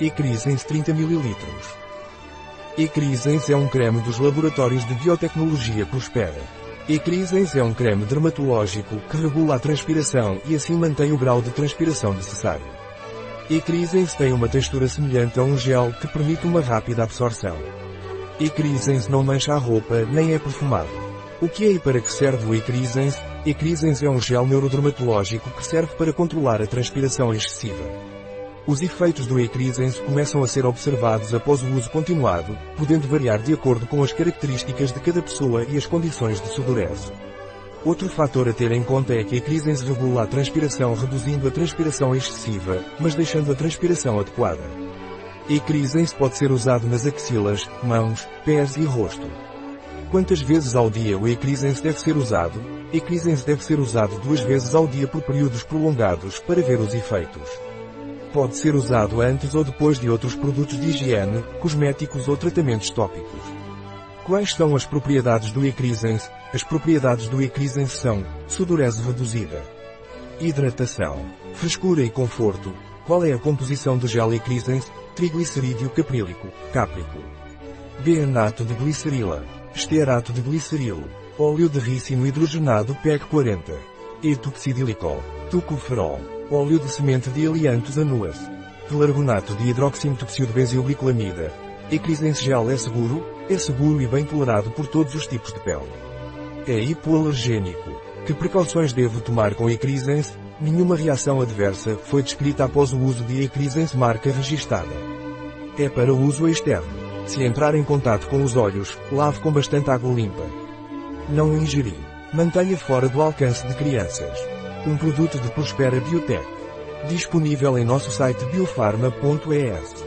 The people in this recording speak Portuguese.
Ecrisens 30 ml. Ecrisens é um creme dos laboratórios de biotecnologia Prospera. Ecrisens é um creme dermatológico que regula a transpiração e assim mantém o grau de transpiração necessário. Ecrisens tem uma textura semelhante a um gel que permite uma rápida absorção. Ecrisens não mancha a roupa nem é perfumado. O que é e para que serve o Ecrisens? Ecrisens é um gel neurodermatológico que serve para controlar a transpiração excessiva. Os efeitos do Ecrisens começam a ser observados após o uso continuado, podendo variar de acordo com as características de cada pessoa e as condições de sudorese. Outro fator a ter em conta é que a regula a transpiração reduzindo a transpiração excessiva, mas deixando a transpiração adequada. Ecrisens pode ser usado nas axilas, mãos, pés e rosto. Quantas vezes ao dia o Ecrisens deve ser usado? Ecrisens deve ser usado duas vezes ao dia por períodos prolongados para ver os efeitos. Pode ser usado antes ou depois de outros produtos de higiene, cosméticos ou tratamentos tópicos. Quais são as propriedades do Ecrisens? As propriedades do Ecrisens são sudorese reduzida, hidratação, frescura e conforto. Qual é a composição do gel Ecrisens? Triglicerídeo caprílico, cáprico, B-anato de glicerila, estearato de glicerilo, óleo de ricino hidrogenado PEC 40, etoxidílicol, tucoferol óleo de semente de aliantos anuas, pelargonato de hidroximetopsilbenzoilglicolamida. Ecrisens gel é seguro, é seguro e bem tolerado por todos os tipos de pele. É hipoalergênico. Que precauções devo tomar com Ecrisens? Nenhuma reação adversa foi descrita após o uso de Ecrisens marca registada. É para uso externo. Se entrar em contato com os olhos, lave com bastante água limpa. Não ingerir. Mantenha fora do alcance de crianças. Um produto de Prospera Biotech. Disponível em nosso site biofarma.es.